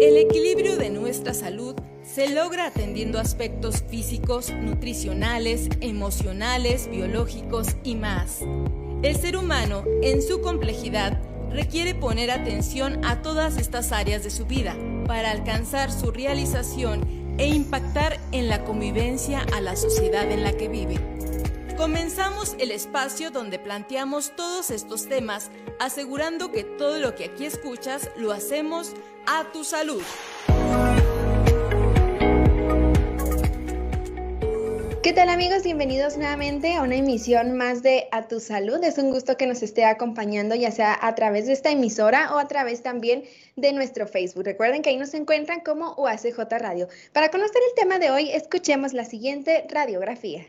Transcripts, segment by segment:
El equilibrio de nuestra salud se logra atendiendo aspectos físicos, nutricionales, emocionales, biológicos y más. El ser humano, en su complejidad, requiere poner atención a todas estas áreas de su vida para alcanzar su realización e impactar en la convivencia a la sociedad en la que vive. Comenzamos el espacio donde planteamos todos estos temas, asegurando que todo lo que aquí escuchas lo hacemos a tu salud. ¿Qué tal amigos? Bienvenidos nuevamente a una emisión más de A Tu Salud. Es un gusto que nos esté acompañando ya sea a través de esta emisora o a través también de nuestro Facebook. Recuerden que ahí nos encuentran como UACJ Radio. Para conocer el tema de hoy, escuchemos la siguiente radiografía.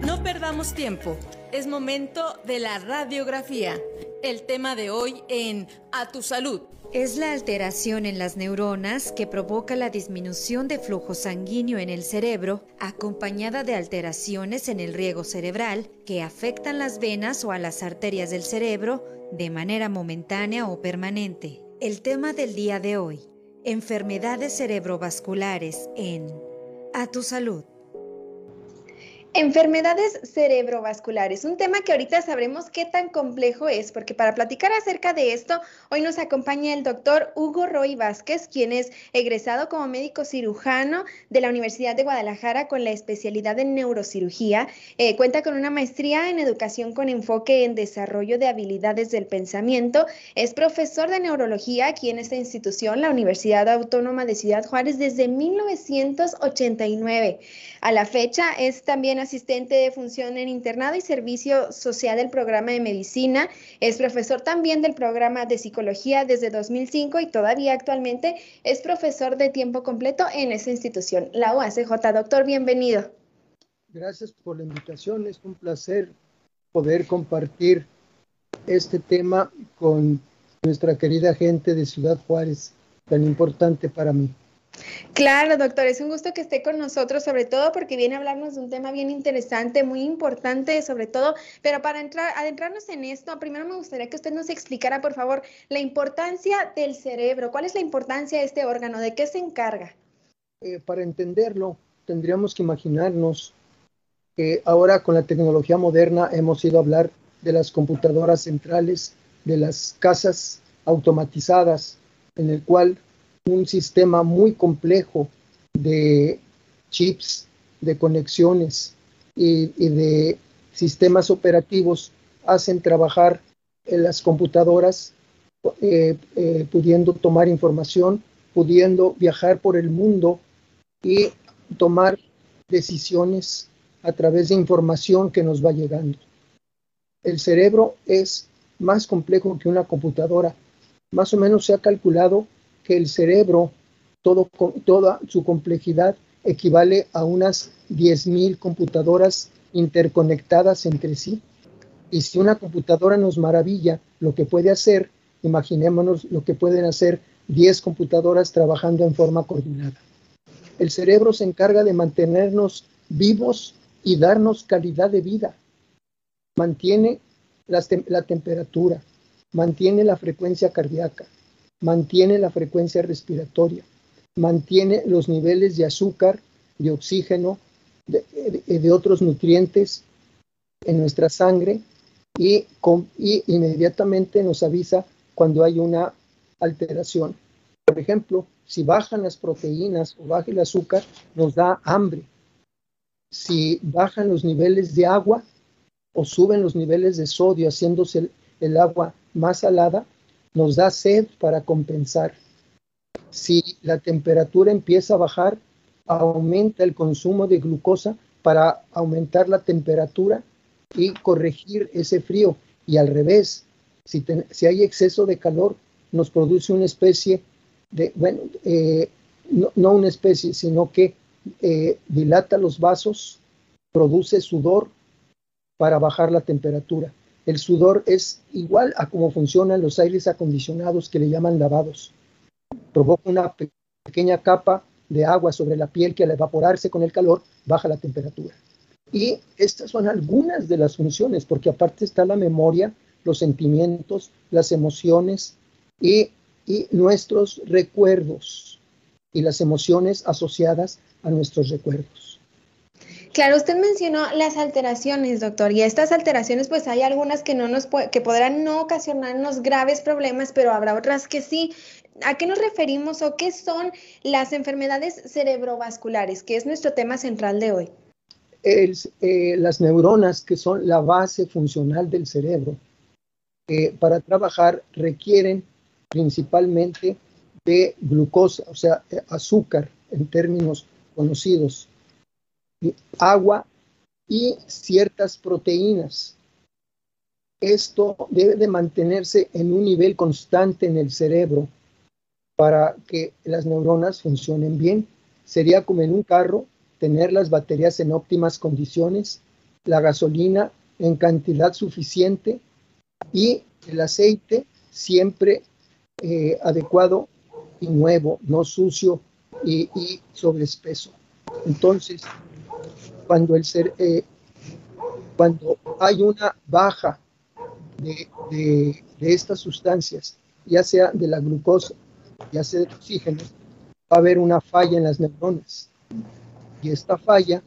No perdamos tiempo. Es momento de la radiografía. El tema de hoy en A Tu Salud. Es la alteración en las neuronas que provoca la disminución de flujo sanguíneo en el cerebro, acompañada de alteraciones en el riego cerebral que afectan las venas o a las arterias del cerebro de manera momentánea o permanente. El tema del día de hoy, enfermedades cerebrovasculares en A tu salud. Enfermedades cerebrovasculares, un tema que ahorita sabremos qué tan complejo es, porque para platicar acerca de esto, hoy nos acompaña el doctor Hugo Roy Vázquez, quien es egresado como médico cirujano de la Universidad de Guadalajara con la especialidad en neurocirugía. Eh, cuenta con una maestría en educación con enfoque en desarrollo de habilidades del pensamiento. Es profesor de neurología aquí en esta institución, la Universidad Autónoma de Ciudad Juárez, desde 1989. A la fecha es también asistente de función en internado y servicio social del programa de medicina. Es profesor también del programa de psicología desde 2005 y todavía actualmente es profesor de tiempo completo en esa institución, la UACJ. Doctor, bienvenido. Gracias por la invitación. Es un placer poder compartir este tema con nuestra querida gente de Ciudad Juárez, tan importante para mí. Claro, doctor, es un gusto que esté con nosotros, sobre todo porque viene a hablarnos de un tema bien interesante, muy importante, sobre todo, pero para entrar, adentrarnos en esto, primero me gustaría que usted nos explicara, por favor, la importancia del cerebro. ¿Cuál es la importancia de este órgano? ¿De qué se encarga? Eh, para entenderlo, tendríamos que imaginarnos que ahora con la tecnología moderna hemos ido a hablar de las computadoras centrales, de las casas automatizadas, en el cual un sistema muy complejo de chips, de conexiones y, de sistemas operativos hacen trabajar las computadoras, eh, eh, pudiendo tomar información, pudiendo viajar por el mundo y tomar decisiones a través de información que nos va llegando. El cerebro es más complejo que una computadora. Más o menos se ha calculado que el cerebro, toda su complejidad equivale a unas 10.000 computadoras interconectadas entre sí. Y si una computadora nos maravilla lo que puede hacer, imaginémonos lo que pueden hacer 10 computadoras trabajando en forma coordinada. El cerebro se encarga de mantenernos vivos y darnos calidad de vida. Mantiene la temperatura, mantiene la frecuencia cardíaca, mantiene la frecuencia respiratoria, mantiene los niveles de azúcar, de oxígeno, de, de, otros nutrientes en nuestra sangre y, y inmediatamente nos avisa cuando hay una alteración. Por ejemplo, si bajan las proteínas o baja el azúcar, nos da hambre. Si bajan los niveles de agua o suben los niveles de sodio, haciéndose el, el agua más salada, nos da sed para compensar. Si la temperatura empieza a bajar, aumenta el consumo de glucosa para aumentar la temperatura y corregir ese frío. Y al revés, si, hay exceso de calor, nos produce una especie de, bueno, eh, no, una especie, sino que eh, dilata los vasos, produce sudor para bajar la temperatura. El sudor es igual a cómo funcionan los aires acondicionados que le llaman lavados. Provoca una pequeña capa de agua sobre la piel que al evaporarse con el calor baja la temperatura. Y estas son algunas de las funciones, porque aparte está la memoria, los sentimientos, las emociones y, nuestros recuerdos y las emociones asociadas a nuestros recuerdos. Claro, usted mencionó las alteraciones, doctor, y estas alteraciones, pues hay algunas que no nos que podrán no ocasionarnos graves problemas, pero habrá otras que sí. ¿A qué nos referimos o qué son las enfermedades cerebrovasculares, que es nuestro tema central de hoy? Eh, las neuronas, que son la base funcional del cerebro, eh, para trabajar requieren principalmente de glucosa, o sea, eh, azúcar en términos conocidos agua y ciertas proteínas. Esto debe de mantenerse en un nivel constante en el cerebro para que las neuronas funcionen bien. Sería como en un carro, tener las baterías en óptimas condiciones, la gasolina en cantidad suficiente y el aceite siempre eh, adecuado y nuevo, no sucio y, y sobreespeso. Entonces, cuando, el ser, eh, cuando hay una baja de, de, estas sustancias, ya sea de la glucosa, ya sea del oxígeno, va a haber una falla en las neuronas. Y esta falla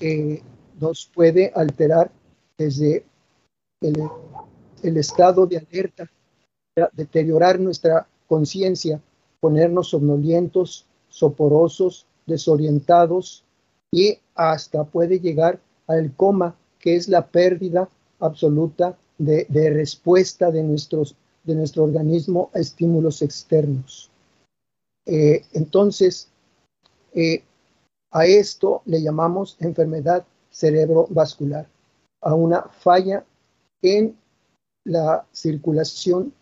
eh, nos puede alterar desde el, el, estado de alerta, deteriorar nuestra conciencia, ponernos somnolientos, soporosos, desorientados, y hasta puede llegar al coma, que es la pérdida absoluta de, respuesta de, nuestros, de nuestro organismo a estímulos externos. Eh, entonces, eh, a esto le llamamos enfermedad cerebrovascular, a una falla en la circulación,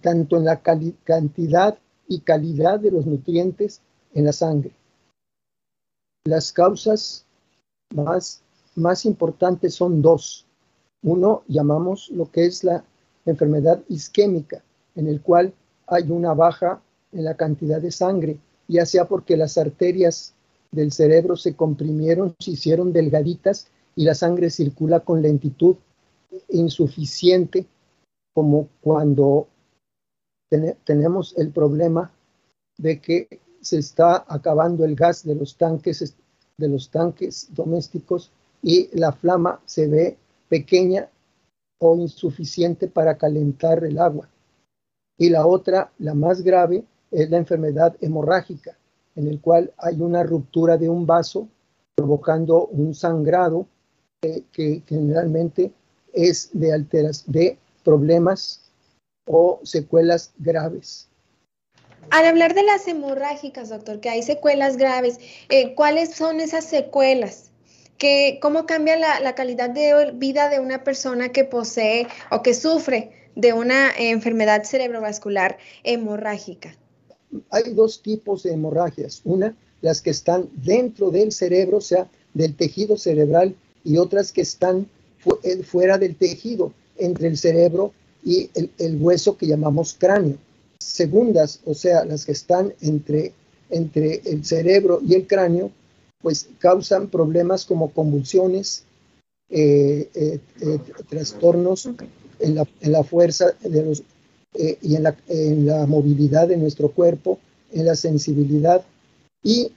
tanto en la cantidad y calidad de los nutrientes en la sangre. Las causas más, más importantes son dos. Uno llamamos lo que es la enfermedad isquémica, en el cual hay una baja en la cantidad de sangre, ya sea porque las arterias del cerebro se comprimieron, se hicieron delgaditas y la sangre circula con lentitud insuficiente, como cuando tenemos el problema de que se está acabando el gas de los tanques, de los tanques domésticos y la flama se ve pequeña o insuficiente para calentar el agua. Y la otra, la más grave, es la enfermedad hemorrágica, en el cual hay una ruptura de un vaso provocando un sangrado que generalmente es de alteras, de problemas o secuelas graves. Al hablar de las hemorrágicas, doctor, que hay secuelas graves, eh, ¿cuáles son esas secuelas? ¿Qué, ¿Cómo cambia la, calidad de vida de una persona que posee o que sufre de una enfermedad cerebrovascular hemorrágica? Hay dos tipos de hemorragias. Una, las que están dentro del cerebro, o sea, del tejido cerebral, y otras que están eh, fuera del tejido, entre el cerebro y el hueso que llamamos cráneo segundas, o sea, las que están entre, entre el cerebro y el cráneo, pues causan problemas como convulsiones, eh, eh, eh, trastornos en la, en la, fuerza de los, y en la, en la movilidad de nuestro cuerpo, en la sensibilidad y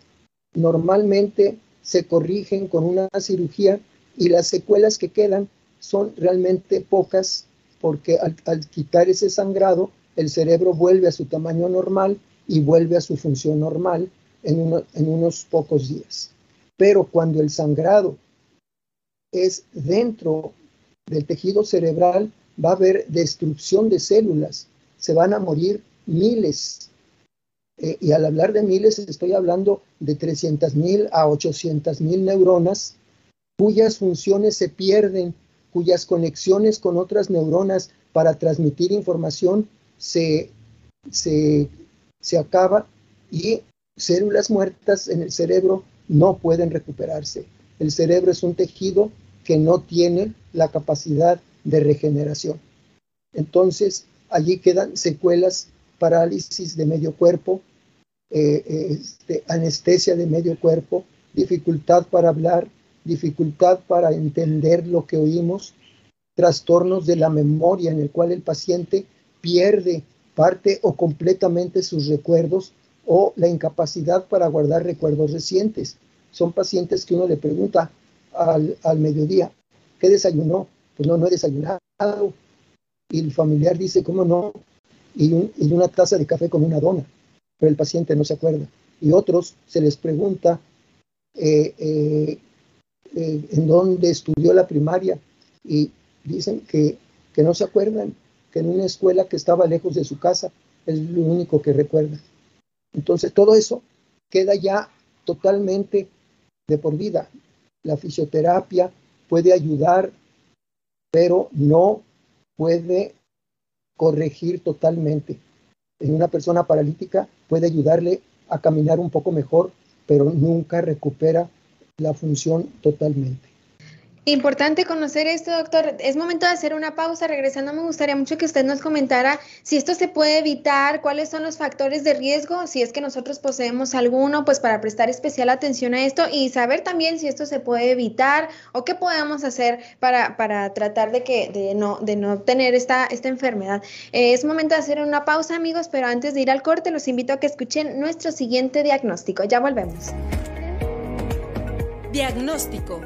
normalmente se corrigen con una cirugía y las secuelas que quedan son realmente pocas porque al, al quitar ese sangrado el cerebro vuelve a su tamaño normal y vuelve a su función normal en, unos pocos días. Pero cuando el sangrado es dentro del tejido cerebral, va a haber destrucción de células, se van a morir miles. Eh, y al hablar de miles, estoy hablando de 300 mil a 800 mil neuronas cuyas funciones se pierden, cuyas conexiones con otras neuronas para transmitir información se, se, acaba y células muertas en el cerebro no pueden recuperarse. El cerebro es un tejido que no tiene la capacidad de regeneración. Entonces, allí quedan secuelas, parálisis de medio cuerpo, eh, este, anestesia de medio cuerpo, dificultad para hablar, dificultad para entender lo que oímos, trastornos de la memoria en el cual el paciente pierde parte o completamente sus recuerdos o la incapacidad para guardar recuerdos recientes. Son pacientes que uno le pregunta al, mediodía, ¿qué desayunó? Pues no, no he desayunado. Y el familiar dice, ¿cómo no? Y, una taza de café con una dona, pero el paciente no se acuerda. Y otros se les pregunta eh, eh, eh, en dónde estudió la primaria y dicen que, que no se acuerdan, que en una escuela que estaba lejos de su casa es lo único que recuerda. Entonces todo eso queda ya totalmente de por vida. La fisioterapia puede ayudar, pero no puede corregir totalmente. En una persona paralítica puede ayudarle a caminar un poco mejor, pero nunca recupera la función totalmente. Importante conocer esto, doctor. Es momento de hacer una pausa. Regresando, me gustaría mucho que usted nos comentara si esto se puede evitar, cuáles son los factores de riesgo, si es que nosotros poseemos alguno, pues para prestar especial atención a esto y saber también si esto se puede evitar o qué podemos hacer para, para tratar de que de no, de no tener esta, esta enfermedad. Eh, es momento de hacer una pausa, amigos, pero antes de ir al corte, los invito a que escuchen nuestro siguiente diagnóstico. Ya volvemos. Diagnóstico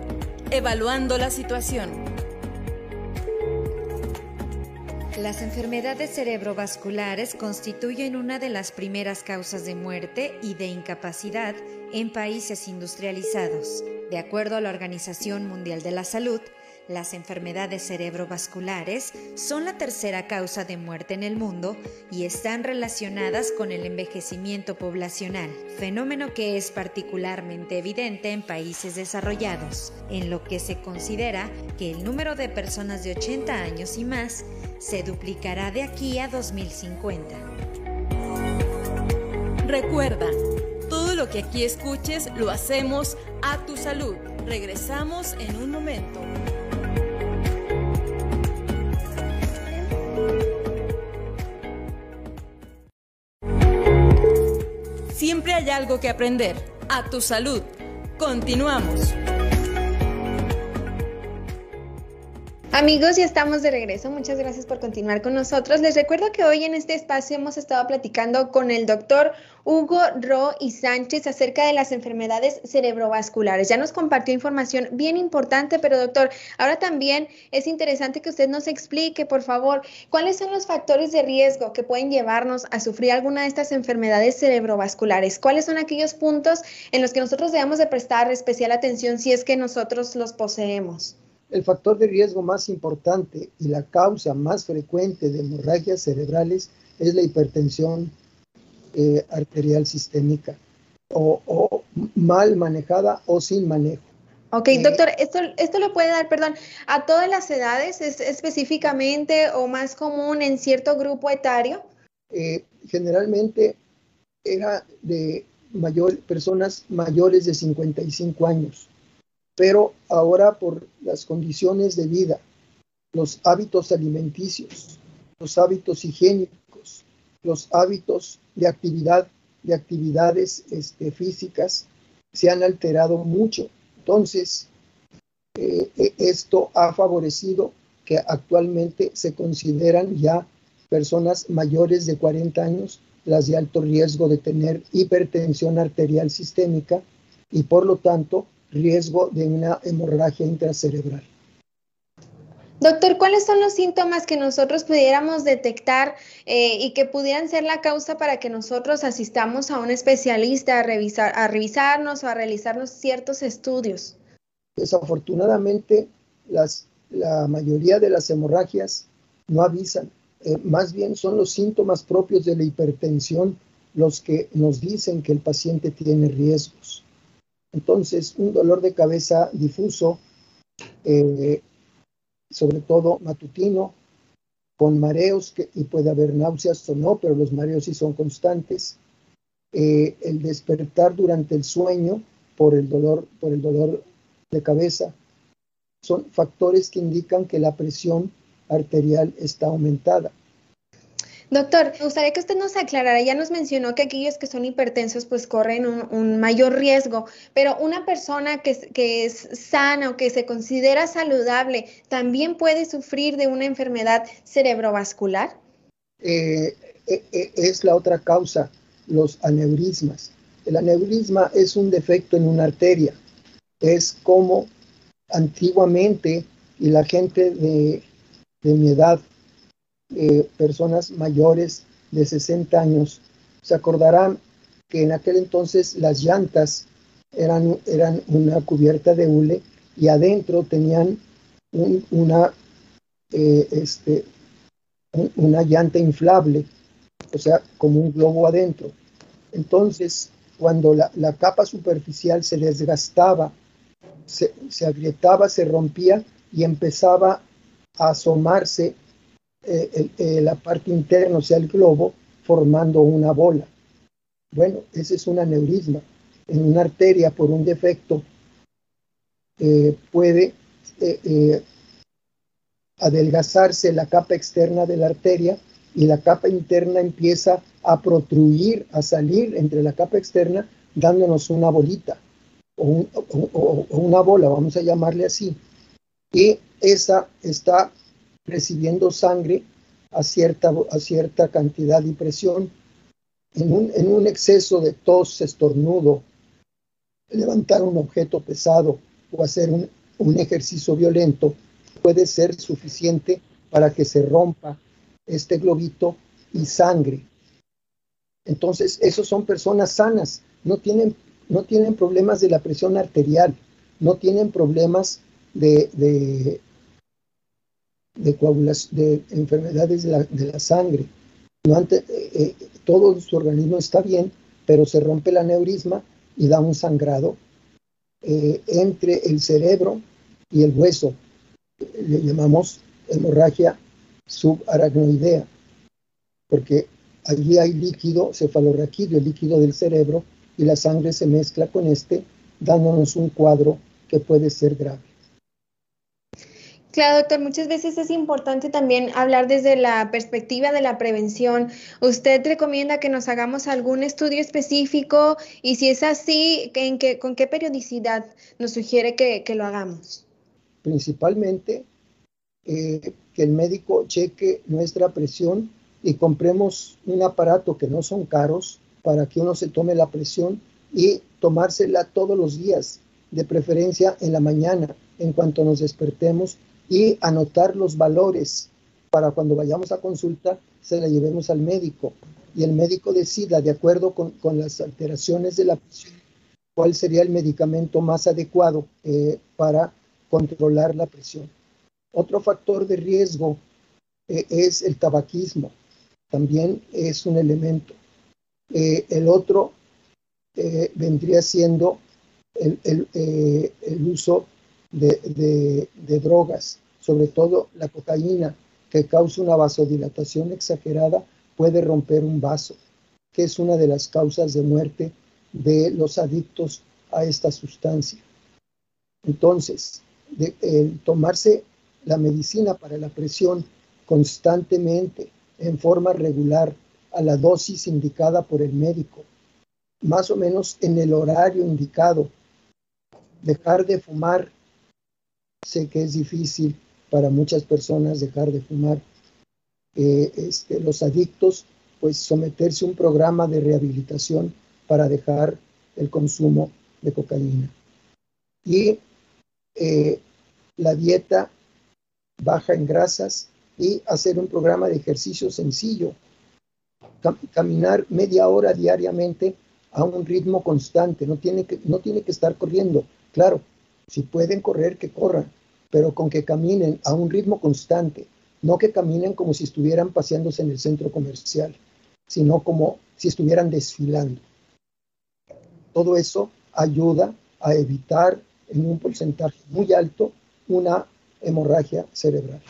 Evaluando la situación. Las enfermedades cerebrovasculares constituyen una de las primeras causas de muerte y de incapacidad en países industrializados. De acuerdo a la Organización Mundial de la Salud, las enfermedades cerebrovasculares son la tercera causa de muerte en el mundo y están relacionadas con el envejecimiento poblacional, fenómeno que es particularmente evidente en países desarrollados, en lo que se considera que el número de personas de 80 años y más se duplicará de aquí a 2050. Recuerda, todo lo que aquí escuches lo hacemos a tu salud. Regresamos en un momento. Siempre hay algo que aprender. A tu salud. Continuamos. Amigos, ya estamos de regreso. Muchas gracias por continuar con nosotros. Les recuerdo que hoy en este espacio hemos estado platicando con el doctor Hugo Ro y Sánchez acerca de las enfermedades cerebrovasculares. Ya nos compartió información bien importante, pero doctor, ahora también es interesante que usted nos explique, por favor, cuáles son los factores de riesgo que pueden llevarnos a sufrir alguna de estas enfermedades cerebrovasculares. ¿Cuáles son aquellos puntos en los que nosotros debemos de prestar especial atención si es que nosotros los poseemos? El factor de riesgo más importante y la causa más frecuente de hemorragias cerebrales es la hipertensión eh, arterial sistémica o, mal manejada o sin manejo. Ok, eh, doctor, esto, esto lo puede dar, perdón, a todas las edades es específicamente o más común en cierto grupo etario. Eh, generalmente era de mayor, personas mayores de 55 años pero ahora por las condiciones de vida, los hábitos alimenticios, los hábitos higiénicos, los hábitos de actividad, de actividades este, físicas, se han alterado mucho. Entonces, eh, e, esto ha favorecido que actualmente se consideran ya personas mayores de 40 años las de alto riesgo de tener hipertensión arterial sistémica y por lo tanto riesgo de una hemorragia intracerebral. Doctor, ¿cuáles son los síntomas que nosotros pudiéramos detectar eh, y que pudieran ser la causa para que nosotros asistamos a un especialista a, revisar, a revisarnos o a realizarnos ciertos estudios? Desafortunadamente, las, la mayoría de las hemorragias no avisan. Eh, más bien son los síntomas propios de la hipertensión los que nos dicen que el paciente tiene riesgos. Entonces, un dolor de cabeza difuso, eh, sobre todo matutino, con mareos, y puede haber náuseas o no, pero los mareos sí son constantes. Eh, el despertar durante el sueño por el dolor, por el dolor de cabeza, son factores que indican que la presión arterial está aumentada. Doctor, me gustaría que usted nos aclarara, ya nos mencionó que aquellos que son hipertensos pues corren un, mayor riesgo, pero una persona que, es sana o que se considera saludable, ¿también puede sufrir de una enfermedad cerebrovascular? Eh, eh, eh, es la otra causa, los aneurismas. El aneurisma es un defecto en una arteria, es como antiguamente y la gente de mi edad eh, personas mayores de 60 años se acordarán que en aquel entonces las llantas eran, eran una cubierta de hule y adentro tenían una, eh, este, una llanta inflable, o sea, como un globo adentro. Entonces, cuando la, capa superficial se desgastaba, se, se, agrietaba, se rompía y empezaba a asomarse eh, eh, la parte interna, o sea, el globo, formando una bola. Bueno, ese es un aneurisma. En una arteria, por un defecto, eh, puede adelgazarse la capa externa de la arteria y la capa interna empieza a protruir, a salir entre la capa externa, dándonos una bolita o, o una bola, vamos a llamarle así. Y esa está recibiendo sangre a cierta, a cierta cantidad y presión. En un, en un exceso de tos, estornudo, levantar un objeto pesado o hacer un, un ejercicio violento puede ser suficiente para que se rompa este globito y sangre. Entonces, esos son personas sanas, no tienen, no tienen problemas de la presión arterial, no tienen problemas de, de, de enfermedades de la, de la sangre. No antes, eh, eh, todo su organismo está bien, pero se rompe el aneurisma y da un sangrado eh, entre el cerebro y el hueso. Le llamamos hemorragia subaracnoidea, porque allí hay líquido cefalorraquídeo, el líquido del cerebro, y la sangre se mezcla con este, dándonos un cuadro que puede ser grave. Claro, doctor, muchas veces es importante también hablar desde la perspectiva de la prevención. ¿Usted recomienda que nos hagamos algún estudio específico? Y si es así, ¿en qué, ¿con qué periodicidad nos sugiere que, lo hagamos? Principalmente eh, que el médico cheque nuestra presión y compremos un aparato que no son caros para que uno se tome la presión y tomársela todos los días, de preferencia en la mañana, en cuanto nos despertemos y anotar los valores para cuando vayamos a consulta se la llevemos al médico y el médico decida de acuerdo con, las alteraciones de la presión cuál sería el medicamento más adecuado eh, para controlar la presión. Otro factor de riesgo eh, es el tabaquismo, también es un elemento. Eh, el otro vendría siendo el, el uso de, drogas, sobre todo la cocaína, que causa una vasodilatación exagerada, puede romper un vaso, que es una de las causas de muerte de los adictos a esta sustancia. Entonces, tomarse la medicina para la presión constantemente, en forma regular, a la dosis indicada por el médico, más o menos en el horario indicado, dejar de fumar Sé que es difícil para muchas personas dejar de fumar. Eh, este, los adictos, pues someterse a un programa de rehabilitación para dejar el consumo de cocaína. Y eh, la dieta baja en grasas y hacer un programa de ejercicio sencillo. caminar media hora diariamente a un ritmo constante, no tiene, que, no tiene que estar corriendo. Claro, si pueden correr, que corran, pero con que caminen a un ritmo constante, no que caminen como si estuvieran paseándose en el centro comercial, sino como si estuvieran desfilando. Todo eso ayuda a evitar en un porcentaje muy alto una hemorragia cerebral.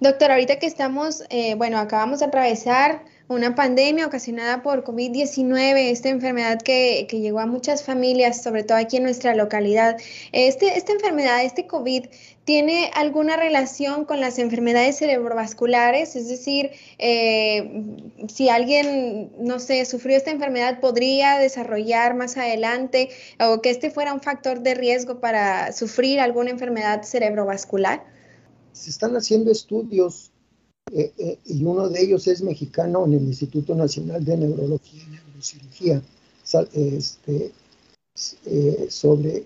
Doctor, ahorita que estamos, eh, bueno, acabamos de atravesar una pandemia ocasionada por COVID-19, esta enfermedad que, que, llegó a muchas familias, sobre todo aquí en nuestra localidad. Este, esta enfermedad, este COVID, ¿tiene alguna relación con las enfermedades cerebrovasculares? Es decir, eh, si alguien, no sé, sufrió esta enfermedad, ¿podría desarrollar más adelante o que este fuera un factor de riesgo para sufrir alguna enfermedad cerebrovascular? Se están haciendo estudios eh, eh, y uno de ellos es mexicano en el Instituto Nacional de Neurología y Neurocirugía este, sobre,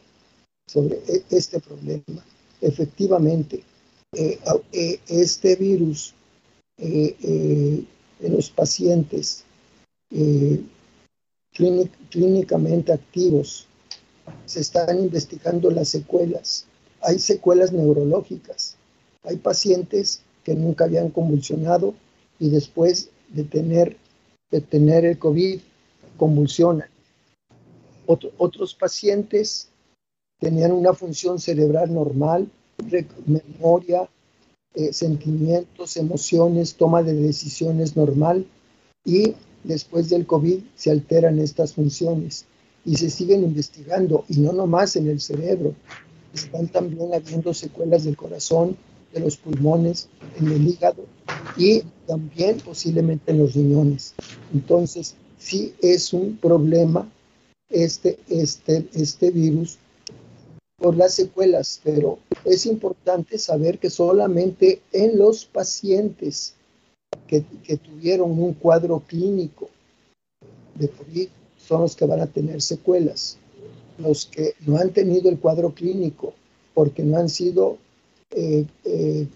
sobre e, este problema efectivamente eh, eh, este virus eh, en los pacientes clínicamente activos se están investigando las secuelas. Hay secuelas neurológicas. Hay pacientes que nunca habían convulsionado y después de tener, de tener el COVID convulsionan. otros pacientes tenían una función cerebral normal, memoria, eh, sentimientos, emociones, toma de decisiones normal y después del COVID se alteran estas funciones y se siguen investigando y no nomás en el cerebro, están también habiendo secuelas del corazón, de los pulmones, en el hígado y también posiblemente en los riñones. Entonces, sí es un problema este, este, este virus por las secuelas, pero es importante saber que solamente en los pacientes que, tuvieron un cuadro clínico de COVID son los que van a tener secuelas. Los que no han tenido el cuadro clínico porque no han sido, eh, eh,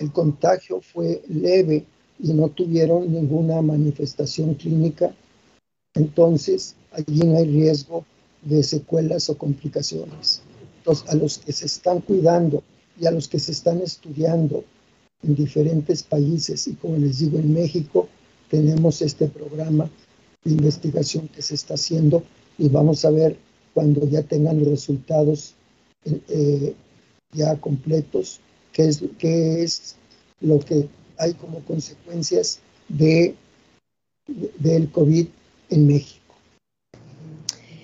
el contagio fue leve y no tuvieron ninguna manifestación clínica, entonces allí no hay riesgo de secuelas o complicaciones. A los que se están cuidando y a los que se están estudiando en diferentes países y como les digo en México tenemos este programa de investigación que se está haciendo y vamos a ver cuando ya tengan los resultados eh, ya completos qué es, qué es lo que hay como consecuencias de, del COVID en México.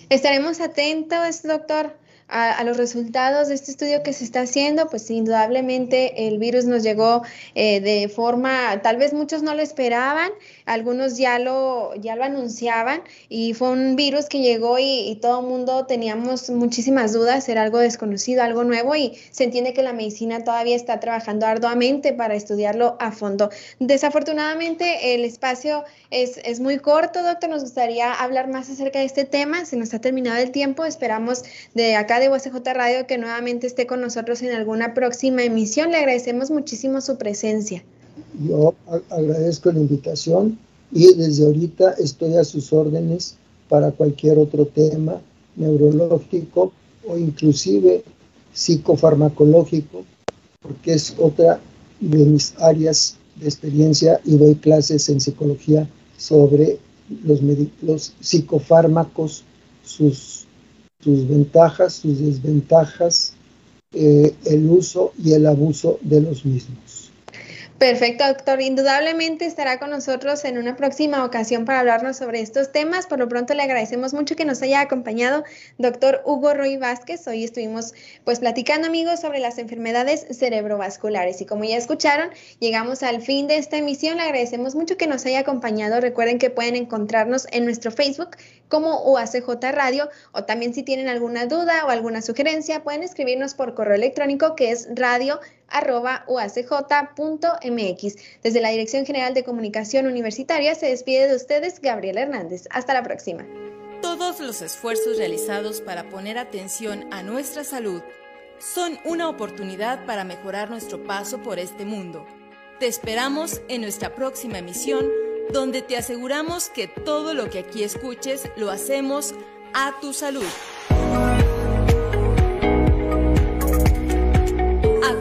Estaremos atentos, doctor, a, los resultados de este estudio que se está haciendo, pues indudablemente el virus nos llegó eh, de forma, tal vez muchos no lo esperaban, algunos ya lo, ya lo anunciaban y fue un virus que llegó y, todo el mundo teníamos muchísimas dudas, era algo desconocido, algo nuevo y se entiende que la medicina todavía está trabajando arduamente para estudiarlo a fondo. Desafortunadamente el espacio es, es muy corto, doctor, nos gustaría hablar más acerca de este tema, se nos ha terminado el tiempo, esperamos de acá de USJ Radio que nuevamente esté con nosotros en alguna próxima emisión. Le agradecemos muchísimo su presencia. Yo agradezco la invitación y desde ahorita estoy a sus órdenes para cualquier otro tema neurológico o inclusive psicofarmacológico, porque es otra de mis áreas de experiencia y doy clases en psicología sobre los, psicofármacos, sus sus ventajas, sus desventajas, eh, el uso y el abuso de los mismos. Perfecto, doctor. Indudablemente estará con nosotros en una próxima ocasión para hablarnos sobre estos temas. Por lo pronto le agradecemos mucho que nos haya acompañado doctor Hugo Roy Vázquez. Hoy estuvimos pues platicando amigos sobre las enfermedades cerebrovasculares y como ya escucharon, llegamos al fin de esta emisión. Le agradecemos mucho que nos haya acompañado. Recuerden que pueden encontrarnos en nuestro Facebook como UACJ Radio o también si tienen alguna duda o alguna sugerencia pueden escribirnos por correo electrónico que es radio uacj.mx. Desde la Dirección General de Comunicación Universitaria se despide de ustedes Gabriela Hernández. Hasta la próxima. Todos los esfuerzos realizados para poner atención a nuestra salud son una oportunidad para mejorar nuestro paso por este mundo. Te esperamos en nuestra próxima emisión, donde te aseguramos que todo lo que aquí escuches lo hacemos a tu salud.